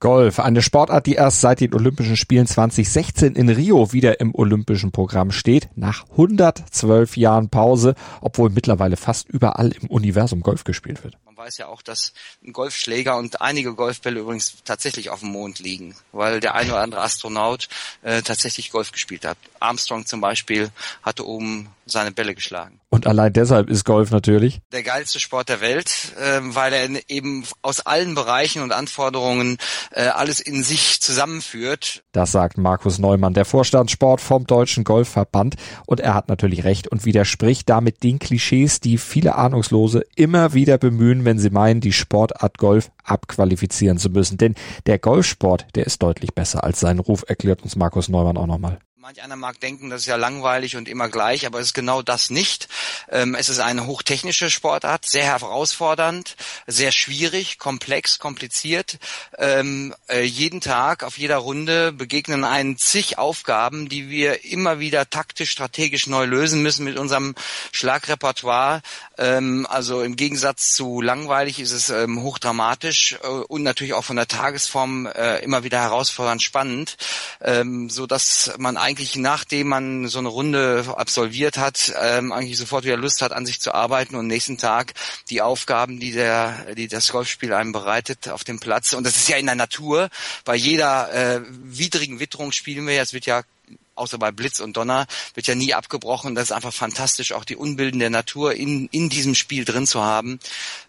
Golf, eine Sportart, die erst seit den Olympischen Spielen 2016 in Rio wieder im olympischen Programm steht, nach 112 Jahren Pause, obwohl mittlerweile fast überall im Universum Golf gespielt wird weiß ja auch, dass ein Golfschläger und einige Golfbälle übrigens tatsächlich auf dem Mond liegen, weil der eine oder andere Astronaut äh, tatsächlich Golf gespielt hat. Armstrong zum Beispiel hatte oben seine Bälle geschlagen. Und allein deshalb ist Golf natürlich der geilste Sport der Welt, äh, weil er eben aus allen Bereichen und Anforderungen äh, alles in sich zusammenführt. Das sagt Markus Neumann, der Vorstand Sport vom Deutschen Golfverband. Und er hat natürlich recht und widerspricht damit den Klischees, die viele Ahnungslose immer wieder bemühen, wenn sie meinen, die Sportart Golf abqualifizieren zu müssen. Denn der Golfsport, der ist deutlich besser als sein Ruf, erklärt uns Markus Neumann auch nochmal. Manch einer mag denken, das ist ja langweilig und immer gleich, aber es ist genau das nicht. Ähm, es ist eine hochtechnische Sportart, sehr herausfordernd, sehr schwierig, komplex, kompliziert. Ähm, äh, jeden Tag, auf jeder Runde begegnen einen zig Aufgaben, die wir immer wieder taktisch, strategisch neu lösen müssen mit unserem Schlagrepertoire. Ähm, also im Gegensatz zu langweilig ist es hochdramatisch äh, und natürlich auch von der Tagesform äh, immer wieder herausfordernd spannend, so dass man eigentlich nachdem man so eine Runde absolviert hat, ähm, eigentlich sofort wieder Lust hat, an sich zu arbeiten und nächsten Tag die Aufgaben, die der, die das Golfspiel einem bereitet auf dem Platz. Und das ist ja in der Natur. Bei jeder äh, widrigen Witterung spielen wir. Es wird ja außer bei Blitz und Donner, wird ja nie abgebrochen. Das ist einfach fantastisch, auch die Unbilden der Natur in, in diesem Spiel drin zu haben.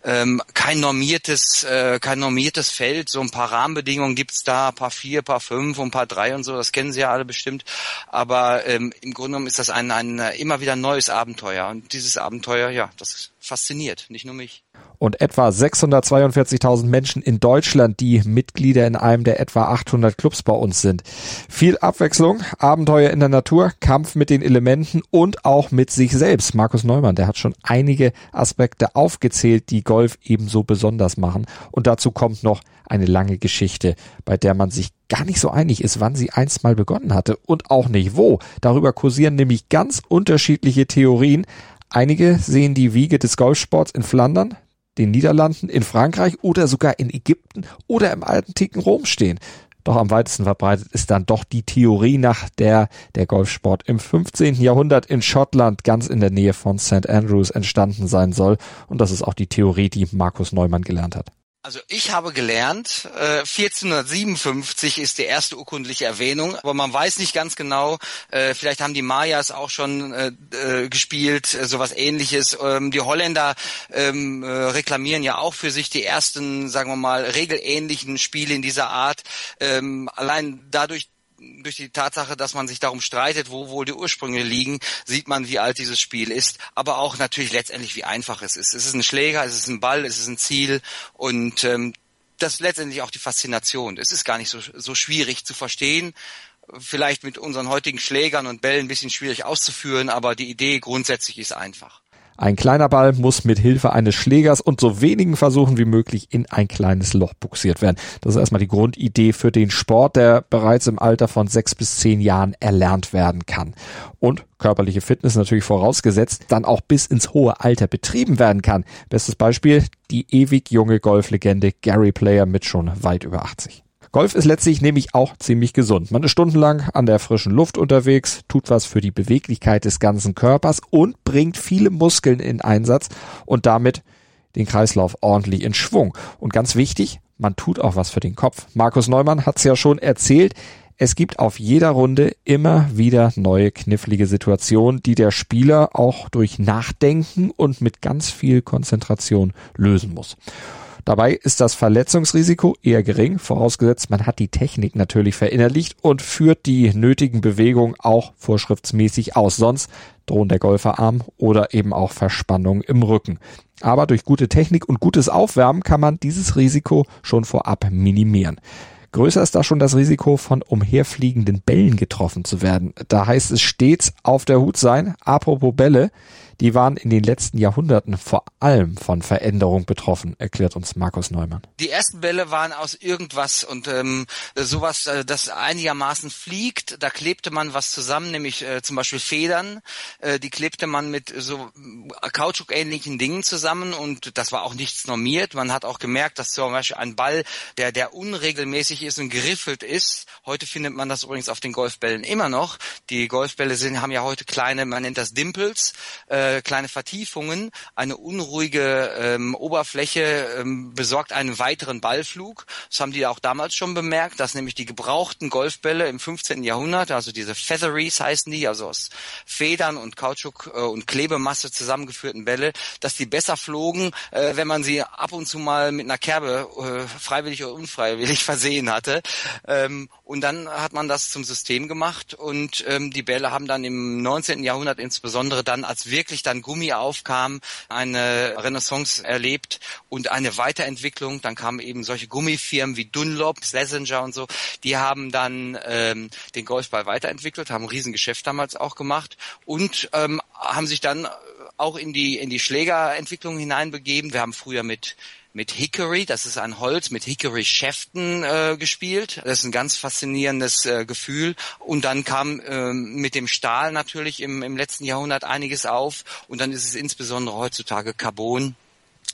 Ähm, kein normiertes, äh, kein normiertes Feld, so ein paar Rahmenbedingungen gibt's da, paar vier, paar fünf und paar drei und so, das kennen Sie ja alle bestimmt. Aber ähm, im Grunde genommen ist das ein, ein immer wieder neues Abenteuer. Und dieses Abenteuer, ja, das fasziniert, nicht nur mich und etwa 642.000 Menschen in Deutschland, die Mitglieder in einem der etwa 800 Clubs bei uns sind. Viel Abwechslung, Abenteuer in der Natur, Kampf mit den Elementen und auch mit sich selbst. Markus Neumann, der hat schon einige Aspekte aufgezählt, die Golf ebenso besonders machen. Und dazu kommt noch eine lange Geschichte, bei der man sich gar nicht so einig ist, wann sie einst mal begonnen hatte und auch nicht wo. Darüber kursieren nämlich ganz unterschiedliche Theorien. Einige sehen die Wiege des Golfsports in Flandern, den Niederlanden, in Frankreich oder sogar in Ägypten oder im antiken Rom stehen. Doch am weitesten verbreitet ist dann doch die Theorie, nach der der Golfsport im 15. Jahrhundert in Schottland ganz in der Nähe von St. Andrews entstanden sein soll. Und das ist auch die Theorie, die Markus Neumann gelernt hat. Also ich habe gelernt, äh, 1457 ist die erste urkundliche Erwähnung, aber man weiß nicht ganz genau, äh, vielleicht haben die Mayas auch schon äh, äh, gespielt, äh, sowas ähnliches. Ähm, die Holländer ähm, äh, reklamieren ja auch für sich die ersten, sagen wir mal, regelähnlichen Spiele in dieser Art. Ähm, allein dadurch, durch die Tatsache, dass man sich darum streitet, wo wohl die Ursprünge liegen, sieht man, wie alt dieses Spiel ist, aber auch natürlich letztendlich, wie einfach es ist. Es ist ein Schläger, es ist ein Ball, es ist ein Ziel und ähm, das ist letztendlich auch die Faszination. Es ist gar nicht so, so schwierig zu verstehen, vielleicht mit unseren heutigen Schlägern und Bällen ein bisschen schwierig auszuführen, aber die Idee grundsätzlich ist einfach. Ein kleiner Ball muss mit Hilfe eines Schlägers und so wenigen Versuchen wie möglich in ein kleines Loch buxiert werden. Das ist erstmal die Grundidee für den Sport, der bereits im Alter von sechs bis zehn Jahren erlernt werden kann. Und körperliche Fitness natürlich vorausgesetzt, dann auch bis ins hohe Alter betrieben werden kann. Bestes Beispiel, die ewig junge Golflegende Gary Player mit schon weit über 80. Golf ist letztlich nämlich auch ziemlich gesund. Man ist stundenlang an der frischen Luft unterwegs, tut was für die Beweglichkeit des ganzen Körpers und bringt viele Muskeln in Einsatz und damit den Kreislauf ordentlich in Schwung. Und ganz wichtig, man tut auch was für den Kopf. Markus Neumann hat es ja schon erzählt. Es gibt auf jeder Runde immer wieder neue knifflige Situationen, die der Spieler auch durch Nachdenken und mit ganz viel Konzentration lösen muss. Dabei ist das Verletzungsrisiko eher gering, vorausgesetzt man hat die Technik natürlich verinnerlicht und führt die nötigen Bewegungen auch vorschriftsmäßig aus. Sonst drohen der Golferarm oder eben auch Verspannung im Rücken. Aber durch gute Technik und gutes Aufwärmen kann man dieses Risiko schon vorab minimieren. Größer ist da schon das Risiko, von umherfliegenden Bällen getroffen zu werden. Da heißt es stets auf der Hut sein. Apropos Bälle die waren in den letzten Jahrhunderten vor allem von Veränderung betroffen, erklärt uns Markus Neumann. Die ersten Bälle waren aus irgendwas und ähm, sowas, äh, das einigermaßen fliegt. Da klebte man was zusammen, nämlich äh, zum Beispiel Federn. Äh, die klebte man mit so Kautschuk-ähnlichen Dingen zusammen und das war auch nichts normiert. Man hat auch gemerkt, dass zum Beispiel ein Ball, der, der unregelmäßig ist und geriffelt ist, heute findet man das übrigens auf den Golfbällen immer noch. Die Golfbälle sind, haben ja heute kleine, man nennt das Dimples, äh, äh, kleine Vertiefungen, eine unruhige ähm, Oberfläche ähm, besorgt einen weiteren Ballflug. Das haben die auch damals schon bemerkt, dass nämlich die gebrauchten Golfbälle im 15. Jahrhundert, also diese Featheries heißen die, also aus Federn und Kautschuk äh, und Klebemasse zusammengeführten Bälle, dass die besser flogen, äh, wenn man sie ab und zu mal mit einer Kerbe äh, freiwillig oder unfreiwillig versehen hatte. Ähm, und dann hat man das zum System gemacht und ähm, die Bälle haben dann im 19. Jahrhundert insbesondere dann als wirklich plötzlich dann Gummi aufkam, eine Renaissance erlebt und eine Weiterentwicklung. Dann kamen eben solche Gummifirmen wie Dunlop, Schlesinger und so. Die haben dann ähm, den Golfball weiterentwickelt, haben ein Riesengeschäft damals auch gemacht und ähm, haben sich dann auch in die in die Schlägerentwicklung hineinbegeben. Wir haben früher mit mit Hickory, das ist ein Holz mit Hickory-Schäften äh, gespielt. Das ist ein ganz faszinierendes äh, Gefühl. Und dann kam äh, mit dem Stahl natürlich im, im letzten Jahrhundert einiges auf. Und dann ist es insbesondere heutzutage Carbon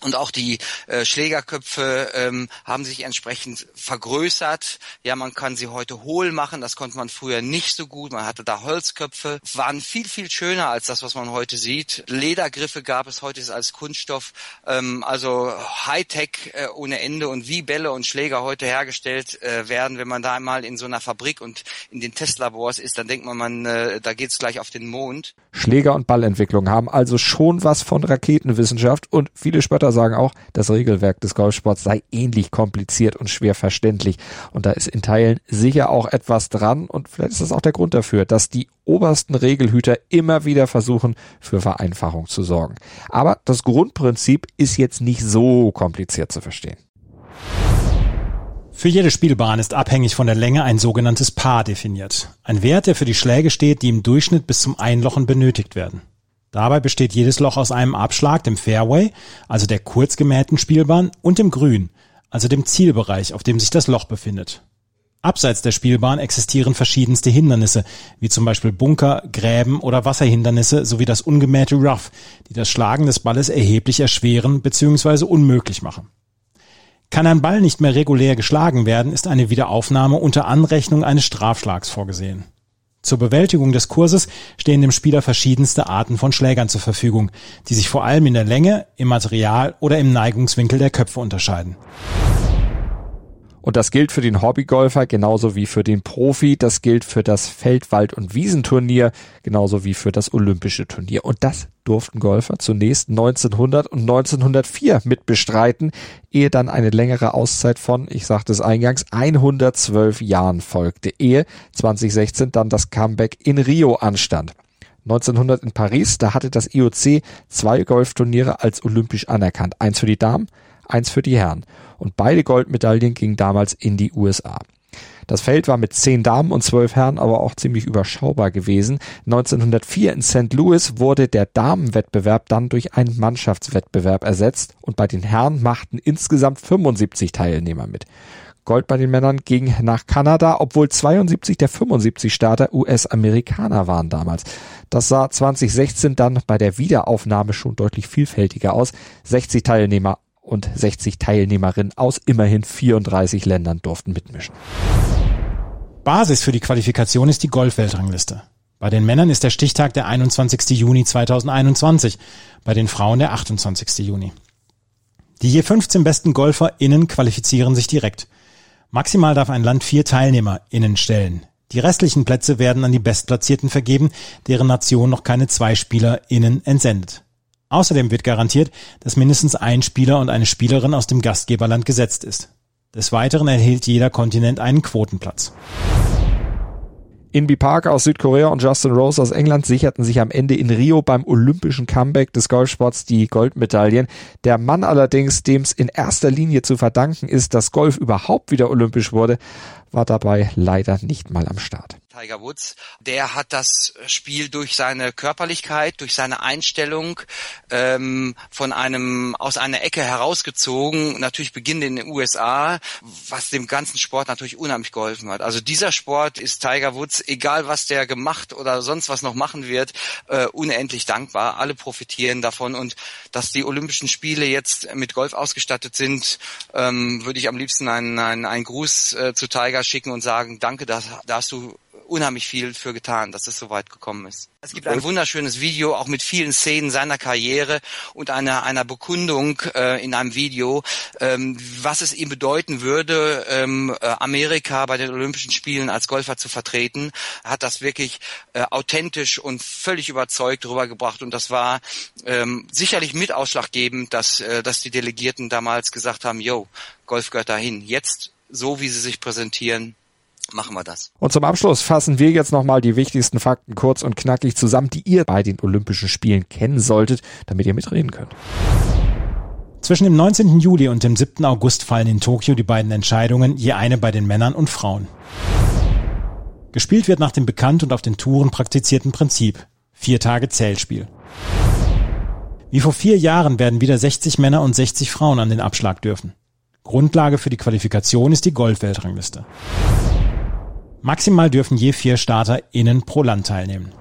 und auch die äh, Schlägerköpfe ähm, haben sich entsprechend vergrößert. Ja, man kann sie heute hohl machen. Das konnte man früher nicht so gut. Man hatte da Holzköpfe. Waren viel, viel schöner als das, was man heute sieht. Ledergriffe gab es heute als Kunststoff. Ähm, also Hightech äh, ohne Ende. Und wie Bälle und Schläger heute hergestellt äh, werden, wenn man da einmal in so einer Fabrik und in den Testlabors ist, dann denkt man, man äh, da geht's gleich auf den Mond. Schläger- und Ballentwicklung haben also schon was von Raketenwissenschaft und viele Spötter Reporter sagen auch, das Regelwerk des Golfsports sei ähnlich kompliziert und schwer verständlich. Und da ist in Teilen sicher auch etwas dran. Und vielleicht ist das auch der Grund dafür, dass die obersten Regelhüter immer wieder versuchen, für Vereinfachung zu sorgen. Aber das Grundprinzip ist jetzt nicht so kompliziert zu verstehen. Für jede Spielbahn ist abhängig von der Länge ein sogenanntes Paar definiert. Ein Wert, der für die Schläge steht, die im Durchschnitt bis zum Einlochen benötigt werden. Dabei besteht jedes Loch aus einem Abschlag, dem Fairway, also der kurz gemähten Spielbahn, und dem Grün, also dem Zielbereich, auf dem sich das Loch befindet. Abseits der Spielbahn existieren verschiedenste Hindernisse, wie zum Beispiel Bunker, Gräben oder Wasserhindernisse sowie das ungemähte Rough, die das Schlagen des Balles erheblich erschweren bzw. unmöglich machen. Kann ein Ball nicht mehr regulär geschlagen werden, ist eine Wiederaufnahme unter Anrechnung eines Strafschlags vorgesehen. Zur Bewältigung des Kurses stehen dem Spieler verschiedenste Arten von Schlägern zur Verfügung, die sich vor allem in der Länge, im Material oder im Neigungswinkel der Köpfe unterscheiden. Und das gilt für den Hobbygolfer genauso wie für den Profi. Das gilt für das Feld-, Wald- und Wiesenturnier genauso wie für das Olympische Turnier. Und das durften Golfer zunächst 1900 und 1904 mitbestreiten, ehe dann eine längere Auszeit von, ich sagte es eingangs, 112 Jahren folgte, ehe 2016 dann das Comeback in Rio anstand. 1900 in Paris, da hatte das IOC zwei Golfturniere als olympisch anerkannt. Eins für die Damen, eins für die Herren. Und beide Goldmedaillen gingen damals in die USA. Das Feld war mit zehn Damen und zwölf Herren aber auch ziemlich überschaubar gewesen. 1904 in St. Louis wurde der Damenwettbewerb dann durch einen Mannschaftswettbewerb ersetzt und bei den Herren machten insgesamt 75 Teilnehmer mit. Gold bei den Männern ging nach Kanada, obwohl 72 der 75 Starter US-Amerikaner waren damals. Das sah 2016 dann bei der Wiederaufnahme schon deutlich vielfältiger aus. 60 Teilnehmer und 60 Teilnehmerinnen aus immerhin 34 Ländern durften mitmischen. Basis für die Qualifikation ist die Golfweltrangliste. Bei den Männern ist der Stichtag der 21. Juni 2021, bei den Frauen der 28. Juni. Die je 15 besten GolferInnen qualifizieren sich direkt. Maximal darf ein Land vier TeilnehmerInnen stellen. Die restlichen Plätze werden an die Bestplatzierten vergeben, deren Nation noch keine zwei SpielerInnen entsendet. Außerdem wird garantiert, dass mindestens ein Spieler und eine Spielerin aus dem Gastgeberland gesetzt ist. Des Weiteren erhielt jeder Kontinent einen Quotenplatz. Inby Park aus Südkorea und Justin Rose aus England sicherten sich am Ende in Rio beim olympischen Comeback des Golfsports die Goldmedaillen. Der Mann allerdings, dem es in erster Linie zu verdanken ist, dass Golf überhaupt wieder olympisch wurde, war dabei leider nicht mal am Start. Tiger Woods, der hat das Spiel durch seine Körperlichkeit, durch seine Einstellung ähm, von einem aus einer Ecke herausgezogen, natürlich beginnend in den USA, was dem ganzen Sport natürlich unheimlich geholfen hat. Also dieser Sport ist Tiger Woods, egal was der gemacht oder sonst was noch machen wird, äh, unendlich dankbar. Alle profitieren davon und dass die Olympischen Spiele jetzt mit Golf ausgestattet sind, ähm, würde ich am liebsten einen, einen, einen Gruß äh, zu Tiger schicken und sagen, danke, da, da hast du unheimlich viel für getan, dass es so weit gekommen ist. Es gibt ein wunderschönes Video, auch mit vielen Szenen seiner Karriere und einer, einer Bekundung äh, in einem Video, ähm, was es ihm bedeuten würde, ähm, äh, Amerika bei den Olympischen Spielen als Golfer zu vertreten. Er hat das wirklich äh, authentisch und völlig überzeugt rübergebracht und das war ähm, sicherlich mit ausschlaggebend, dass, äh, dass die Delegierten damals gesagt haben, yo, Golf gehört dahin. Jetzt, so wie sie sich präsentieren, machen wir das. Und zum Abschluss fassen wir jetzt nochmal die wichtigsten Fakten kurz und knackig zusammen, die ihr bei den Olympischen Spielen kennen solltet, damit ihr mitreden könnt. Zwischen dem 19. Juli und dem 7. August fallen in Tokio die beiden Entscheidungen, je eine bei den Männern und Frauen. Gespielt wird nach dem bekannt und auf den Touren praktizierten Prinzip. Vier Tage Zählspiel. Wie vor vier Jahren werden wieder 60 Männer und 60 Frauen an den Abschlag dürfen. Grundlage für die Qualifikation ist die Golf-Weltrangliste. Maximal dürfen je vier StarterInnen pro Land teilnehmen.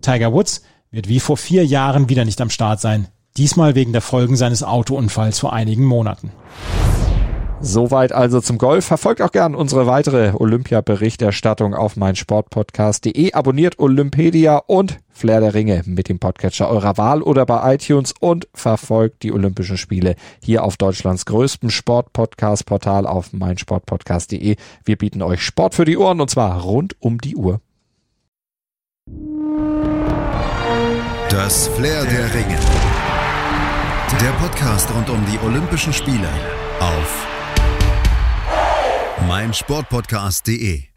Tiger Woods wird wie vor vier Jahren wieder nicht am Start sein. Diesmal wegen der Folgen seines Autounfalls vor einigen Monaten. Soweit also zum Golf. Verfolgt auch gern unsere weitere Olympia-Berichterstattung auf meinsportpodcast.de. Abonniert Olympedia und Flair der Ringe mit dem Podcatcher eurer Wahl oder bei iTunes und verfolgt die Olympischen Spiele hier auf Deutschlands größtem Sport-Podcast-Portal auf meinsportpodcast.de. Wir bieten euch Sport für die Ohren und zwar rund um die Uhr. Das Flair der Ringe. Der Podcast rund um die Olympischen Spiele auf meinsportpodcast.de